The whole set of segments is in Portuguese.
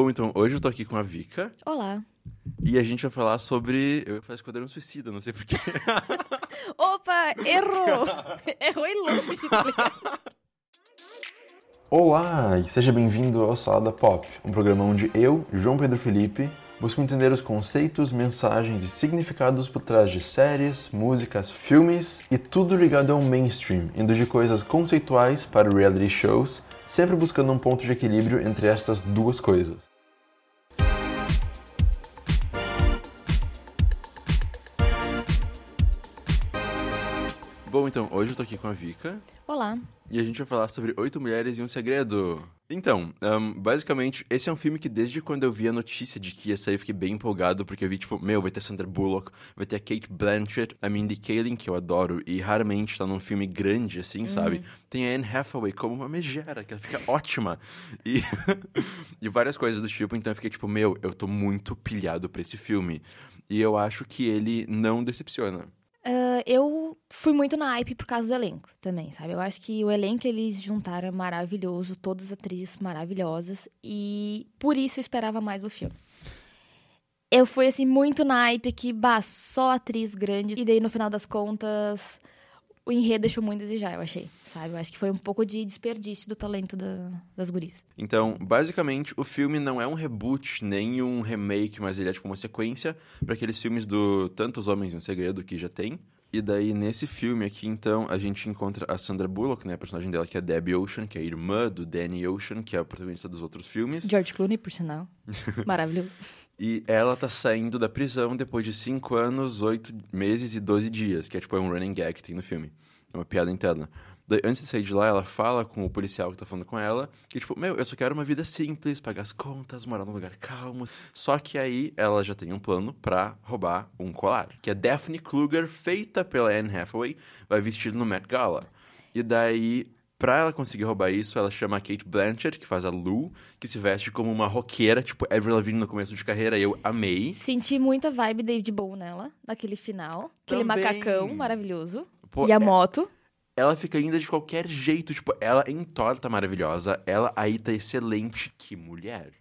Bom, então, hoje eu tô aqui com a Vika. Olá. E a gente vai falar sobre. Eu ia falar Esquadrão Suicida, não sei porquê. Opa, errou! errou e longe. Olá e seja bem-vindo ao Salada Pop, um programa onde eu, João Pedro Felipe, busco entender os conceitos, mensagens e significados por trás de séries, músicas, filmes e tudo ligado ao mainstream, indo de coisas conceituais para reality shows, sempre buscando um ponto de equilíbrio entre estas duas coisas. Bom, então, hoje eu tô aqui com a Vika. Olá. E a gente vai falar sobre Oito Mulheres e um Segredo. Então, um, basicamente, esse é um filme que desde quando eu vi a notícia de que ia sair, eu fiquei bem empolgado, porque eu vi, tipo, meu, vai ter Sandra Bullock, vai ter a Kate Blanchett, a Mindy Kaling, que eu adoro, e raramente tá num filme grande, assim, Uhum. sabe? Tem a Anne Hathaway como uma megera, que ela fica ótima. E, e várias coisas do tipo, então eu fiquei, tipo, meu, eu tô muito pilhado pra esse filme. E eu acho que ele não decepciona. Ah, eu fui muito na hype por causa do elenco também, sabe? Eu acho que o elenco eles juntaram maravilhoso, todas as atrizes maravilhosas, e por isso eu esperava mais do filme. Eu fui, assim, muito na hype que, bah, só atriz grande, e daí no final das contas, o enredo deixou muito a desejar, eu achei, sabe? Eu acho que foi um pouco de desperdício do talento da- das guris. Então, basicamente, o filme não é um reboot, nem um remake, mas ele é tipo uma sequência para aqueles filmes do Tantos Homens e um Segredo que já tem. E daí, nesse filme aqui, então, a gente encontra a Sandra Bullock, né? A personagem dela que é Debbie Ocean, que é a irmã do Danny Ocean, que é a protagonista dos outros filmes. George Clooney, por sinal. Maravilhoso. E ela tá saindo da prisão depois de 5 anos, 8 meses e 12 dias, que é tipo é um running gag que tem no filme. É uma piada interna. Daí, antes de sair de lá, ela fala com o policial que tá falando com ela, que tipo, meu, eu só quero uma vida simples, pagar as contas, morar num lugar calmo. Só que aí ela já tem um plano pra roubar um colar, que a Daphne Kluger, feita pela Anne Hathaway, vai vestir no Met Gala. E daí, pra ela conseguir roubar isso, ela chama a Kate Blanchett, que faz a Lou, que se veste como uma roqueira, tipo Avril Lavigne no começo de carreira, e eu amei. Senti muita vibe David Bowie nela, naquele final. Aquele Também. macacão maravilhoso. Pô, e a é- moto. ela fica linda de qualquer jeito. Tipo, ela em Thor tá maravilhosa. Ela aí tá excelente. Que mulher.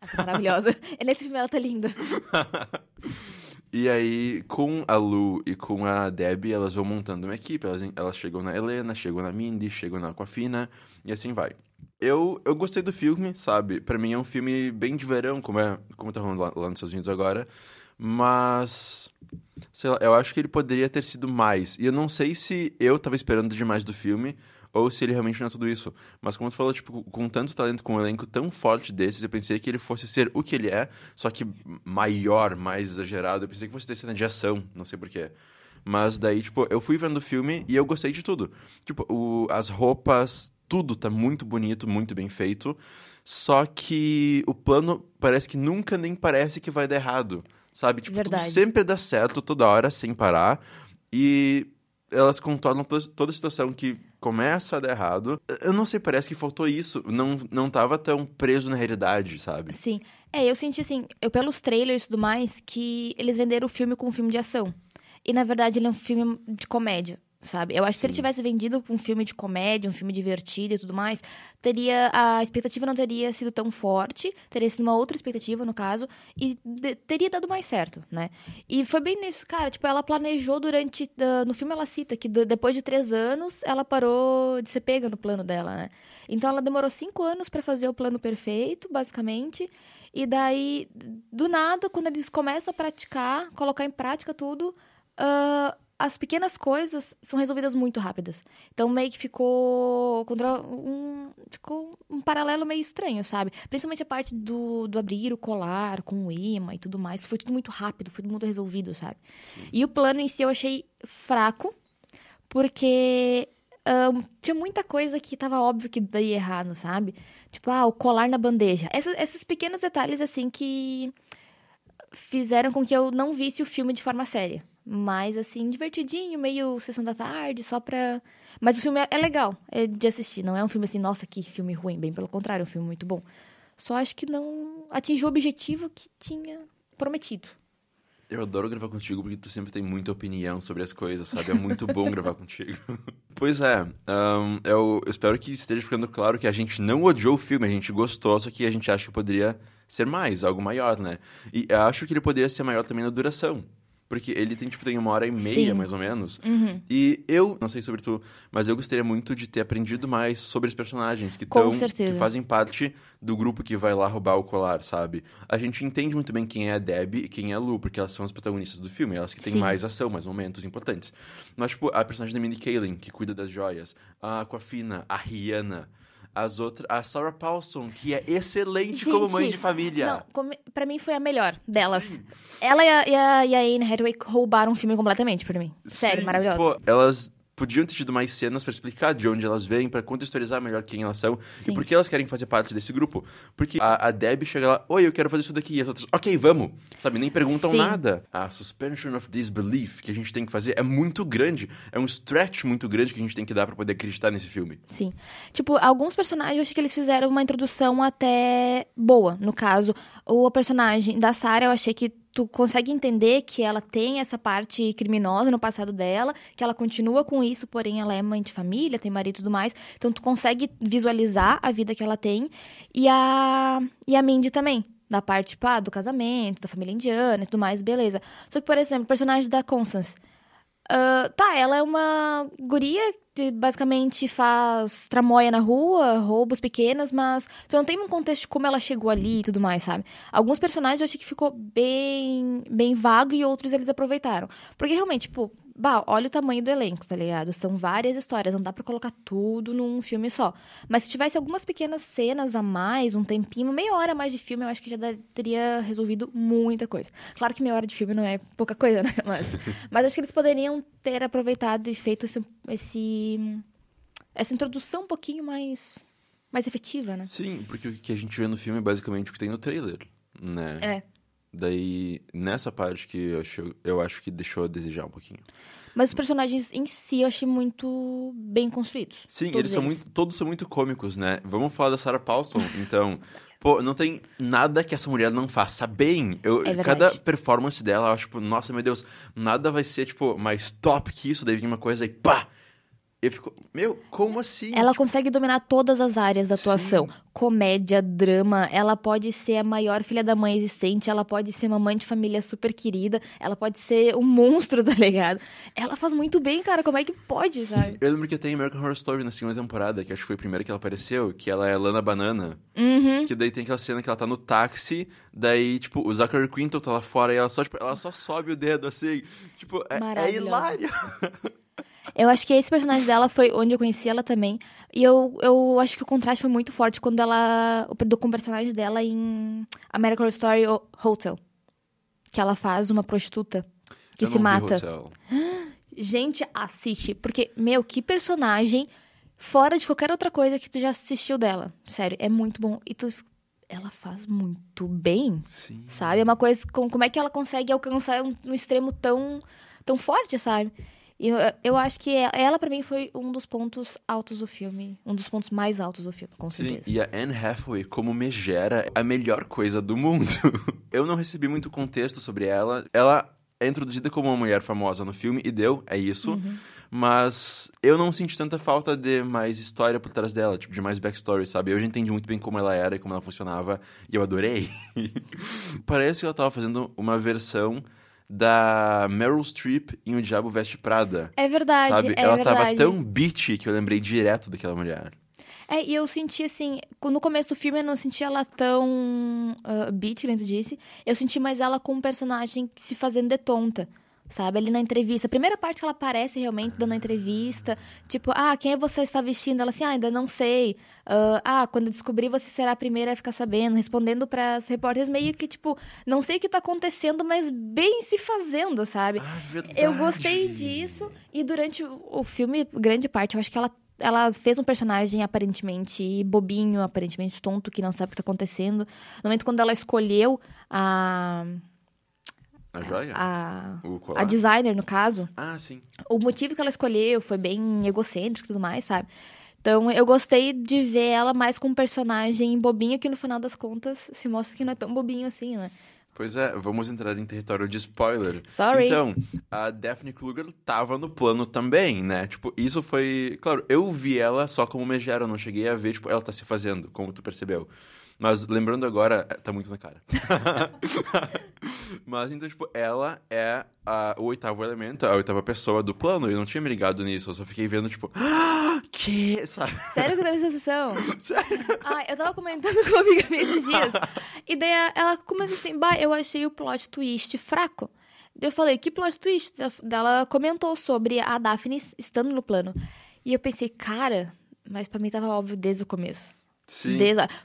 Ela tá maravilhosa. E nesse filme ela tá linda. E aí, com a Lu e com a Debbie, elas vão montando uma equipe. Elas, elas chegam na Helena, chegam na Mindy, chegam na Aquafina e assim vai. Eu, eu gostei do filme, sabe? Pra mim é um filme bem de verão, como, é, como tá rolando lá, lá nos Estados Unidos agora. Mas, sei lá, eu acho que ele poderia ter sido mais. E eu não sei se eu tava esperando demais do filme ou se ele realmente não é tudo isso. Mas como tu falou, tipo, com tanto talento, com um elenco tão forte desses, eu pensei que ele fosse ser o que ele é, só que maior, mais exagerado. Eu pensei que fosse ter cena de ação, não sei porquê. Mas daí, tipo, eu fui vendo o filme e eu gostei de tudo. Tipo, o- as roupas, tudo tá muito bonito, muito bem feito. Só que o plano parece que nunca nem parece que vai dar errado. Sabe? Tipo, sempre dá certo, toda hora, sem parar. E elas contornam toda, toda a situação que começa a dar errado. Eu não sei, parece que faltou isso. Não, não tava tão preso na realidade, sabe? Sim. É, eu senti assim, eu pelos trailers e tudo mais, que eles venderam o filme como um filme de ação. E na verdade ele é um filme de comédia, sabe? Eu acho que se ele tivesse vendido um filme de comédia, um filme divertido e tudo mais, teria a expectativa não teria sido tão forte, teria sido uma outra expectativa no caso e de- teria dado mais certo, né? E foi bem nisso, cara. Tipo, ela planejou durante. ah, no filme ela cita que do- depois de três anos ela parou de ser pega no plano dela, né? Então ela demorou cinco anos pra fazer o plano perfeito, basicamente. E daí, do nada, quando eles começam a praticar, colocar em prática tudo, ah, as pequenas coisas são resolvidas muito rápidas. Então meio que ficou contra um, ficou um paralelo meio estranho, sabe? Principalmente a parte do, do abrir o colar com o imã e tudo mais. Foi tudo muito rápido, foi tudo muito resolvido, sabe? E o plano em si eu achei fraco, porque ahn, tinha muita coisa que tava óbvio que daí errado, sabe? Tipo, ah, o colar na bandeja. Essas, esses pequenos detalhes, assim, que fizeram com que eu não visse o filme de forma séria. Mas, assim, divertidinho, meio sessão da tarde, só pra. Mas o filme é, é legal é de assistir. Não é um filme assim, nossa, que filme ruim. Bem pelo contrário, é um filme muito bom. Só acho que não atingiu o objetivo que tinha prometido. Eu adoro gravar contigo porque tu sempre tem muita opinião sobre as coisas, sabe? É muito bom gravar contigo. Pois é, ahn, eu, eu espero que esteja ficando claro que a gente não odiou o filme, a gente gostou, só que a gente acha que poderia ser mais, algo maior, né? E acho que ele poderia ser maior também na duração. Porque ele tem, tipo, tem uma hora e meia, Sim. mais ou menos. Uhum. E eu, não sei sobre tu, mas eu gostaria muito de ter aprendido mais sobre os personagens que estão. Que fazem parte do grupo que vai lá roubar o colar, sabe? A gente entende muito bem quem é a Debbie e quem é a Lu, porque elas são as protagonistas do filme, elas que têm Sim. mais ação, mais momentos importantes. Mas, tipo, a personagem da Mindy Kaling, que cuida das joias, a Aquafina, a Rihanna. As outras, a Sarah Paulson, que é excelente como mãe Gente, de família. Não, como, pra mim foi a melhor delas. Sim. Ela e a, e, a, e a Anne Hathaway roubaram o filme completamente pra mim. Sério, Sim, maravilhosa. Pô, elas podiam ter tido mais cenas pra explicar de onde elas vêm, pra contextualizar melhor quem elas são Sim. e por que elas querem fazer parte desse grupo. Porque a, a Debbie chega lá, oi, eu quero fazer isso daqui. E as outras, ok, vamos. Sabe, nem perguntam Sim. nada. A suspension of disbelief que a gente tem que fazer é muito grande. É um stretch muito grande que a gente tem que dar pra poder acreditar nesse filme. Sim. Tipo, alguns personagens eu acho que eles fizeram uma introdução até boa. No caso, o personagem da Sarah, eu achei que tu consegue entender que ela tem essa parte criminosa no passado dela, que ela continua com isso, porém ela é mãe de família, tem marido e tudo mais. Então tu consegue visualizar a vida que ela tem. E a, e a Mindy também. Da parte, ah, do casamento, da família indiana e tudo mais, beleza. Só que, por exemplo, o personagem da Constance. Ah, tá, ela é uma guria basicamente faz tramóia na rua, roubos pequenos, mas tu não tem um contexto de como ela chegou ali e tudo mais, sabe? Alguns personagens eu achei que ficou bem, bem vago e outros eles aproveitaram. Porque realmente, tipo, bah, olha o tamanho do elenco, tá ligado? São várias histórias, não dá pra colocar tudo num filme só. Mas se tivesse algumas pequenas cenas a mais, um tempinho, meia hora a mais de filme, eu acho que já teria resolvido muita coisa. Claro que meia hora de filme não é pouca coisa, né? Mas, mas acho que eles poderiam ter aproveitado e feito esse, esse- essa introdução um pouquinho mais, mais efetiva, né? Sim, porque o que a gente vê no filme é basicamente o que tem no trailer, né? É. Daí, nessa parte que eu acho, eu acho que deixou a desejar um pouquinho. Mas os personagens em si eu achei muito bem construídos. Sim, Todos eles são muito, todos são muito cômicos, né? Vamos falar da Sarah Paulson, então. Pô, não tem nada que essa mulher não faça bem. Eu, É cada performance dela, eu acho, tipo, nossa, meu Deus, nada vai ser, tipo, mais top que isso. Daí vem uma coisa e pá! Eu fico, meu, como assim? Ela Tipo, consegue dominar todas as áreas da atuação. Comédia, drama, ela pode ser a maior filha da mãe existente, ela pode ser uma mãe de família super querida, ela pode ser um monstro, tá ligado? Ela faz muito bem, cara, como é que pode, sabe? eu lembro que tem American Horror Story na segunda temporada, que acho que foi a primeira que ela apareceu, que ela é Lana Banana. Uhum. Que daí tem aquela cena que ela tá no táxi, daí, tipo, o Zachary Quinto tá lá fora e ela só, tipo, ela só sobe o dedo, assim. Tipo, é, é hilário. Eu acho que esse personagem dela foi onde eu conheci ela também. E eu, eu acho que o contraste foi muito forte quando ela. Com o personagem dela em American Horror Story Hotel. Que ela faz uma prostituta que Eu se mata. Hotel. Gente, assiste. Porque, meu, que personagem fora de qualquer outra coisa que tu já assistiu dela. Sério, é muito bom. E tu. Ela faz muito bem, Sim. sabe? É uma coisa. Com, como é que ela consegue alcançar um, um extremo tão, tão forte, sabe? Eu, eu acho que ela, ela, pra mim, foi um dos pontos altos do filme. Um dos pontos mais altos do filme, com Sim, certeza. e a Anne Hathaway como megera é a melhor coisa do mundo. Eu não recebi muito contexto sobre ela. Ela é introduzida como uma mulher famosa no filme e deu, é isso. Uhum. Mas eu não senti tanta falta de mais história por trás dela, tipo, de mais backstory, sabe? Eu já entendi muito bem como ela era e como ela funcionava e eu adorei. Parece que ela tava fazendo uma versão da Meryl Streep em O Diabo Veste Prada. É verdade, Sabe? é ela verdade. tava tão bitchy que eu lembrei direto daquela mulher. É, e eu senti assim, no começo do filme eu não senti ela tão uh, beat, como tu disse. Eu senti mais ela com um personagem se fazendo de tonta. Sabe, ali na entrevista. A primeira parte que ela aparece realmente dando a entrevista. Tipo, ah, quem é você está vestindo? Ela assim, ah, ainda não sei. Ah, ah, quando descobrir, você será a primeira a ficar sabendo. Respondendo para as repórteres meio que, tipo, não sei o que tá acontecendo, mas bem se fazendo, sabe? Ah, verdade. Eu gostei disso. E durante o filme, grande parte, eu acho que ela, ela fez um personagem aparentemente bobinho, aparentemente tonto, que não sabe o que tá acontecendo. No momento quando ela escolheu a. A joia? a, a designer, no caso, Ah, sim. o motivo que ela escolheu foi bem egocêntrico e tudo mais, sabe? Então, eu gostei de ver ela mais com um personagem bobinho, que no final das contas se mostra que não é tão bobinho assim, né? Pois é, vamos entrar em território de spoiler. Sorry. Então, a Daphne Kruger tava no plano também, né? Tipo, isso foi... Claro, eu vi ela só como megera, eu não cheguei a ver, tipo, ela tá se fazendo, como tu percebeu. Mas lembrando agora, é, tá muito na cara. Mas então, tipo, ela é a, o oitavo elemento, a oitava pessoa do plano. Eu não tinha me ligado nisso, eu só fiquei vendo, tipo, ah, que? Sabe? Sério que teve essa sessão? Sério? Ah, eu tava comentando com uma amiga minha esses dias. E daí ela começou assim, bah, eu achei o plot twist fraco. Daí eu falei, que plot twist? Ela comentou sobre a Daphne estando no plano. E eu pensei, cara, mas pra mim tava óbvio desde o começo. Sim.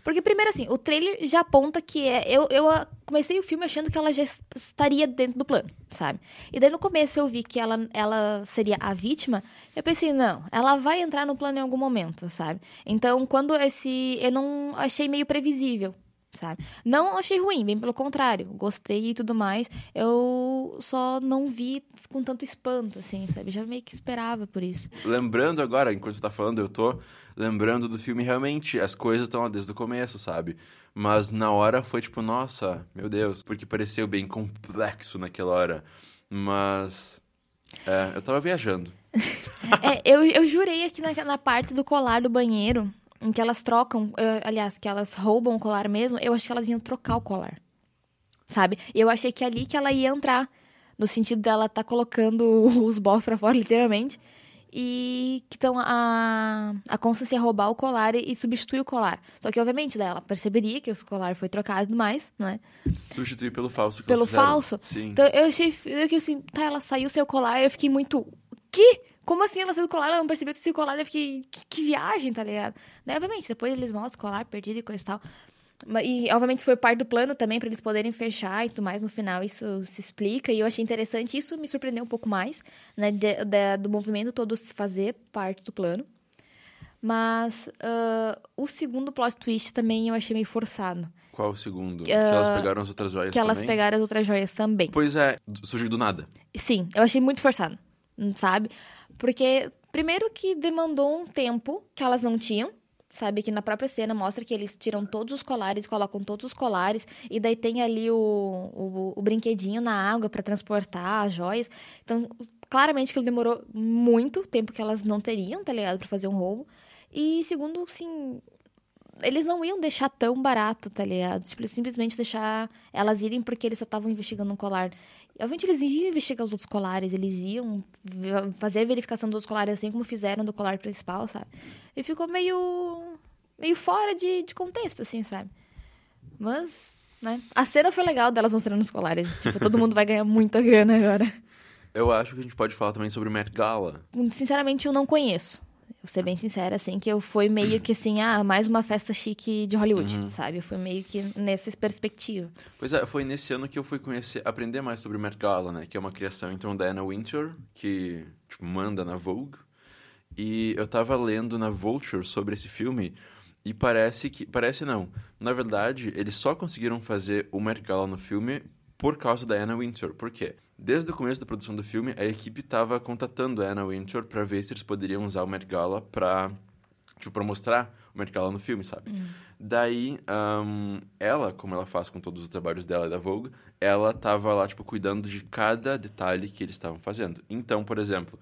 Porque, primeiro, assim, o trailer já aponta que é. Eu, eu comecei o filme achando que ela já es- estaria dentro do plano, sabe? E daí no começo eu vi que ela, ela seria a vítima. Eu pensei, não, ela vai entrar no plano em algum momento, sabe? Então, quando esse. Eu não achei meio previsível. Sabe? Não achei ruim, bem pelo contrário. Gostei e tudo mais. Eu só não vi com tanto espanto, assim, sabe? Já meio que esperava por isso. Lembrando agora, enquanto você tá falando, eu tô lembrando do filme, realmente, as coisas estão lá desde o começo, sabe? Mas na hora foi tipo, nossa, meu Deus, porque pareceu bem complexo naquela hora. Mas. É, eu tava viajando. É, eu, eu jurei aqui na, na parte do colar do banheiro, em que elas trocam, aliás, que elas roubam o colar mesmo, eu achei que elas iam trocar o colar. Sabe? E eu achei que é ali que ela ia entrar, no sentido dela tá colocando os bofs pra fora, literalmente. E que então a, a Constance ia roubar o colar e, e substituir o colar. Só que, obviamente, ela perceberia que o colar foi trocado e tudo mais, não é? Substituir pelo falso que Pelo falso? Sim. Então eu achei eu que assim, tá, ela saiu sem o colar, eu fiquei muito. Que? Como assim ela saiu do colar? Ela não percebeu que saiu o colar, eu fiquei. Que, que viagem, tá ligado? Daí, obviamente, depois eles mostram o colar perdido e coisa e tal. E, obviamente, isso foi parte do plano também, pra eles poderem fechar e tudo mais. No final, isso se explica. E eu achei interessante. Isso me surpreendeu um pouco mais, né? de- de- do movimento todo se fazer parte do plano. Mas ah, o segundo plot twist também eu achei meio forçado. Qual o segundo? que elas pegaram as outras joias que elas também? pegaram as outras joias também. Pois é, surgiu do nada. Sim, eu achei muito forçado, sabe? Porque, primeiro que demandou um tempo que elas não tinham, sabe? Que na própria cena mostra que eles tiram todos os colares, colocam todos os colares, e daí tem ali o, o, o brinquedinho na água para transportar as joias. Então, claramente que demorou muito tempo que elas não teriam, tá ligado? Pra fazer um roubo. E segundo, assim, eles não iam deixar tão barato, tá ligado? Tipo, simplesmente deixar elas irem porque eles só estavam investigando um colar. E, Obviamente eles iam investigar os outros colares, eles iam fazer a verificação dos colares assim como fizeram do colar principal, sabe? E ficou meio meio fora de, de contexto, assim, sabe? Mas, né? A cena foi legal delas mostrando os colares. Tipo, todo mundo vai ganhar muita grana agora. Eu acho que a gente pode falar também sobre o Met Gala. Sinceramente, eu não conheço. Vou ser bem sincera, assim, que eu fui meio que assim, ah, mais uma festa chique de Hollywood, sabe? Eu fui meio que nessa perspectiva. Pois é, foi nesse ano que eu fui conhecer, aprender mais sobre o Met Gala, né? Que é uma criação, então, da Anna Wintour, que, tipo, manda na Vogue. E eu tava lendo na Vulture sobre esse filme e parece que... Parece não. Na verdade, eles só conseguiram fazer o Met Gala no filme por causa da Anna Wintour. Por quê? Desde o começo da produção do filme, a equipe tava contatando a Anna Wintour pra ver se eles poderiam usar o Met Gala pra tipo, pra mostrar o Met Gala no filme, sabe? Daí, ahn, ela, como ela faz com todos os trabalhos dela e da Vogue, ela tava lá, tipo, cuidando de cada detalhe que eles estavam fazendo. Então, por exemplo,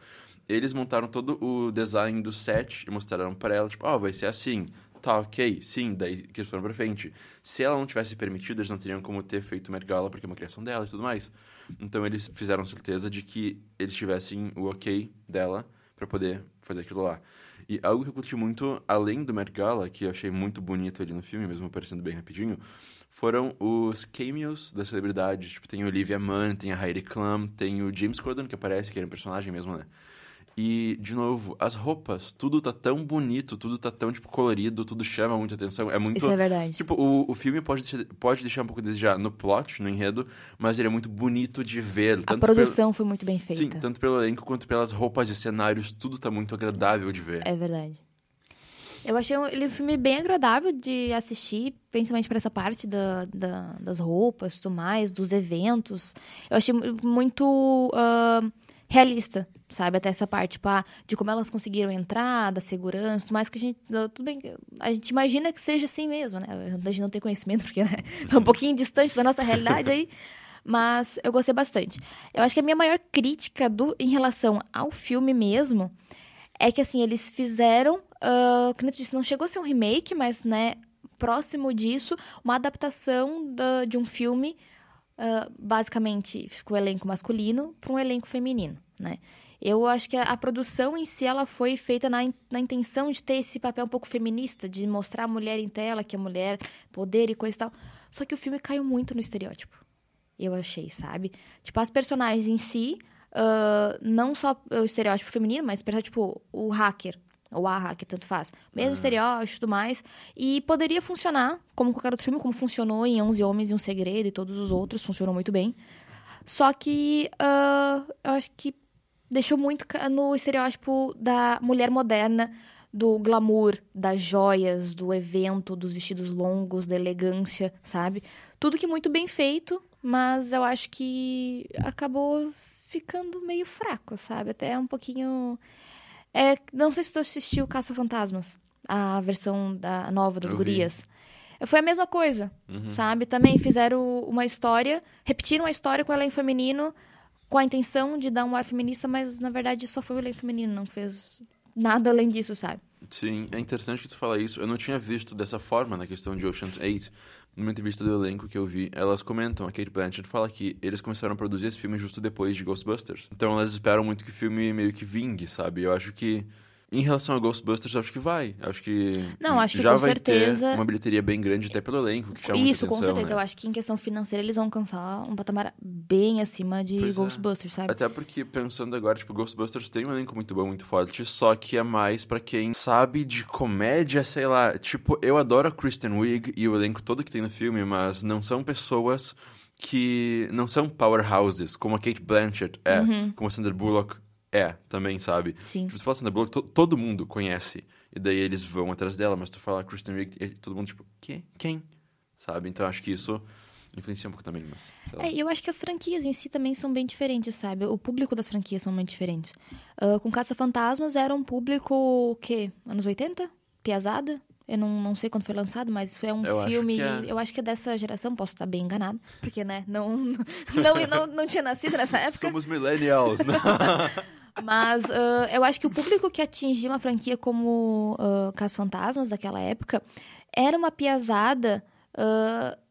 eles montaram todo o design do set e mostraram pra ela, tipo, ó, vai ser assim. Tá, ok, sim, daí que eles foram pra frente. Se ela não tivesse permitido, eles não teriam como ter feito o Met Gala, porque é uma criação dela e tudo mais. Então, eles fizeram certeza de que eles tivessem o ok dela pra poder fazer aquilo lá. E algo que eu curti muito, além do Met Gala, que eu achei muito bonito ali no filme, mesmo aparecendo bem rapidinho, foram os cameos das celebridades. Tipo, tem Olivia Munn, tem a Heidi Klum, tem o James Corden, que aparece, que era um personagem mesmo, né? E, de novo, as roupas, tudo tá tão bonito, tudo tá tão, tipo, colorido, tudo chama muita atenção. É muito... Isso é verdade. Tipo, o, o filme pode, pode deixar um pouco a desejar no plot, no enredo, mas ele é muito bonito de ver. A produção foi muito bem Pelo, feita. sim, tanto pelo elenco quanto pelas roupas e cenários, tudo tá muito agradável de ver. É verdade. Eu achei um- ele um filme bem agradável de assistir, principalmente para essa parte da, da- das roupas, tudo mais, dos eventos. Eu achei mu- muito ah, realista, sabe? Até essa parte, tipo, ah, de como elas conseguiram entrar, da segurança, tudo mais que a gente. Tudo bem, a gente imagina que seja assim mesmo, né? A gente não tem conhecimento, porque né, tá um pouquinho distante da nossa realidade aí. Mas eu gostei bastante. Eu acho que a minha maior crítica do, em relação ao filme mesmo é que, assim, eles fizeram. ah, como eu disse, não chegou a ser um remake, mas, né? próximo disso, uma adaptação da, de um filme, uh, basicamente, o elenco masculino para um elenco feminino, né? Eu acho que a, a, produção em si ela foi feita na, na intenção de ter esse papel um pouco feminista, de mostrar a mulher em tela, que a mulher, poder e coisa e tal. Só que o filme caiu muito no estereótipo. Eu achei, sabe? Tipo, as personagens em si, uh, não só o estereótipo feminino, mas, tipo, o hacker, ou a hacker, tanto faz. Mesmo uhum. estereótipo e tudo mais. E poderia funcionar, como qualquer outro filme, como funcionou em 11 Homens e um Segredo e todos os outros, funcionou muito bem. Só que uh, eu acho que deixou muito no estereótipo da mulher moderna, do glamour, das joias, do evento, dos vestidos longos, da elegância, sabe? Tudo que muito bem feito, mas eu acho que acabou ficando meio fraco, sabe? Até um pouquinho. É, não sei se tu assistiu Caça Fantasmas, a versão da nova das eu gurias. Vi. Foi a mesma coisa, uhum. sabe? Também fizeram uma história, repetiram a história com o elenco feminino, com a intenção de dar um ar feminista, mas na verdade só foi o elenco feminino, não fez nada além disso, sabe? Sim, é interessante que tu fala isso. Eu não tinha visto dessa forma na questão de Ocean's 8. Numa entrevista do elenco que eu vi, elas comentam, a Kate Blanchett fala que eles começaram a produzir esse filme justo depois de Ghostbusters. Então elas esperam muito que o filme meio que vingue, sabe? Eu acho que em relação a Ghostbusters, acho que vai. Acho que. Não, acho que já com vai certeza. Ter uma bilheteria bem grande até pelo elenco, que chama Isso, com certeza. Né? Eu acho que em questão financeira eles vão alcançar um patamar bem acima de pois é. Ghostbusters, é. sabe? Até porque, pensando agora, tipo, Ghostbusters tem um elenco muito bom, muito forte, só que é mais para quem sabe de comédia, sei lá. Tipo, eu adoro a Kristen Wiig e o elenco todo que tem no filme, mas não são pessoas que não são powerhouses, como a Kate Blanchett é, uhum. como a Sandra Bullock é, também, sabe? Sim. Tipo, você fala Sandra Bullock, to, todo mundo conhece. E daí eles vão atrás dela, mas tu fala Kristen Wiig, todo mundo, tipo, que? Quem? Sabe? Então acho que isso influencia um pouco também, mas... É, eu acho que as franquias em si também são bem diferentes, sabe? O público das franquias são bem diferentes. Uh, com Caça-Fantasmas era um público, o quê? Anos 80? Piazada? Eu não, não sei quando foi lançado, mas é um eu filme. Acho é... Eu acho que é dessa geração, posso estar bem enganado. Porque, né, não, não, não, não tinha nascido nessa época. Somos millennials, né? Mas uh, eu acho que o público que atingia uma franquia como uh, Caso Fantasmas daquela época era uma piazada. Uh,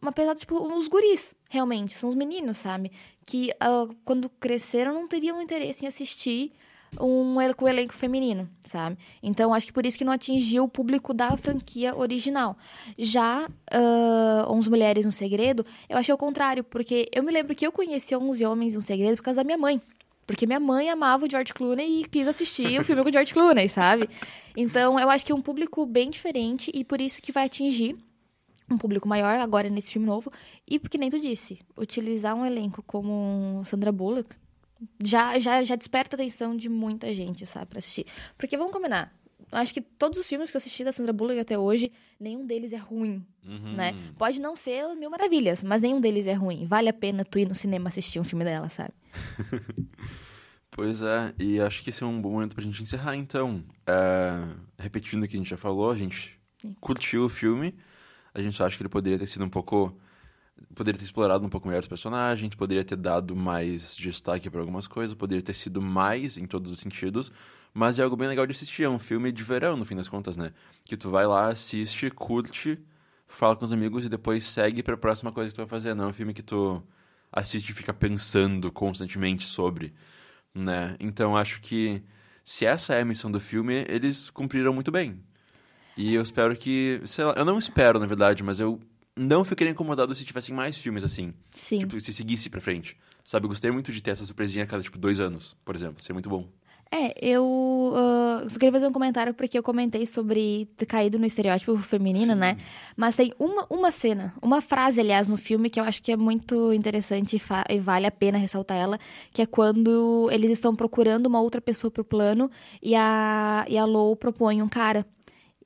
uma pesada, tipo, os guris, realmente, são os meninos, sabe? Que uh, quando cresceram não teriam interesse em assistir um com elenco feminino, sabe? Então acho que por isso que não atingiu o público da franquia original. Já uh, 11 Mulheres no Segredo, eu achei o contrário, porque eu me lembro que eu conheci 11 Homens no Segredo por causa da minha mãe. Porque minha mãe amava o George Clooney e quis assistir o filme com o George Clooney, sabe? Então, eu acho que é um público bem diferente e por isso que vai atingir um público maior agora nesse filme novo. E porque nem tu disse, utilizar um elenco como Sandra Bullock já, já, já desperta a atenção de muita gente, sabe, pra assistir. Porque vamos combinar, acho que todos os filmes que eu assisti da Sandra Bullock até hoje, nenhum deles é ruim, uhum. né? Pode não ser mil maravilhas, mas nenhum deles é ruim. Vale a pena tu ir no cinema assistir um filme dela, sabe? pois é, e acho que esse é um bom momento pra gente encerrar, então. É, repetindo o que a gente já falou, a gente Sim. curtiu o filme, a gente só acha que ele poderia ter sido um pouco poderia ter explorado um pouco melhor os personagens, poderia ter dado mais destaque para algumas coisas, poderia ter sido mais em todos os sentidos, mas é algo bem legal de assistir, é um filme de verão, no fim das contas, né? Que tu vai lá, assiste, curte, fala com os amigos e depois segue para a próxima coisa que tu vai fazer, não é um filme que tu assiste e fica pensando constantemente sobre, né? Então acho que se essa é a missão do filme, eles cumpriram muito bem. E eu espero que, sei lá, eu não espero, na verdade, mas eu não ficaria incomodado se tivessem mais filmes assim. Sim. Tipo, se seguisse pra frente. Sabe, eu gostei muito de ter essa surpresinha a cada, tipo, dois anos, por exemplo. Seria muito bom. É, eu uh, só queria fazer um comentário porque eu comentei sobre ter caído no estereótipo feminino, Sim. né? Mas tem uma, uma cena, uma frase, aliás, no filme que eu acho que é muito interessante e, e vale a pena ressaltar ela, que é quando eles estão procurando uma outra pessoa pro plano e a, e a Lou propõe um cara.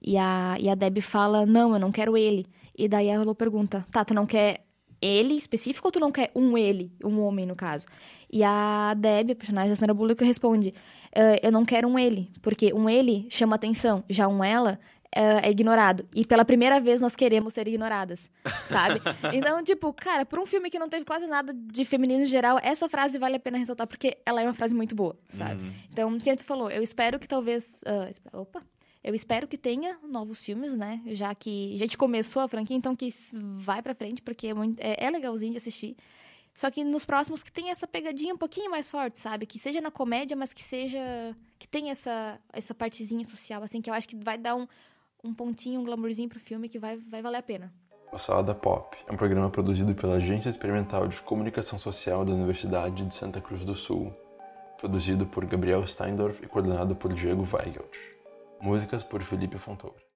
E a, e a Debbie fala, não, eu não quero ele. E daí a Lô pergunta: tá, tu não quer ele específico ou tu não quer um ele, um homem no caso? E a Debbie, a personagem da Sandra Bullock, responde: uh, eu não quero um ele, porque um ele chama atenção, já um ela uh, é ignorado. E pela primeira vez nós queremos ser ignoradas, sabe? então, tipo, cara, por um filme que não teve quase nada de feminino em geral, essa frase vale a pena ressaltar, porque ela é uma frase muito boa, sabe? Uhum. Então, quem tu falou, eu espero que talvez. Uh, opa! Eu espero que tenha novos filmes, né? Já que a gente começou a franquia, então que vai pra frente, porque é, muito, é, é legalzinho de assistir. Só que nos próximos que tenha essa pegadinha um pouquinho mais forte, sabe? Que seja na comédia, mas que seja. que tenha essa, essa partezinha social, assim, que eu acho que vai dar um, um pontinho, um glamourzinho pro filme que vai, vai valer a pena. O Salada Pop é um programa produzido pela Agência Experimental de Comunicação Social da Universidade de Santa Cruz do Sul, produzido por Gabriel Steindorf e coordenado por Diego Weigelt. Músicas por Felipe Fontoura.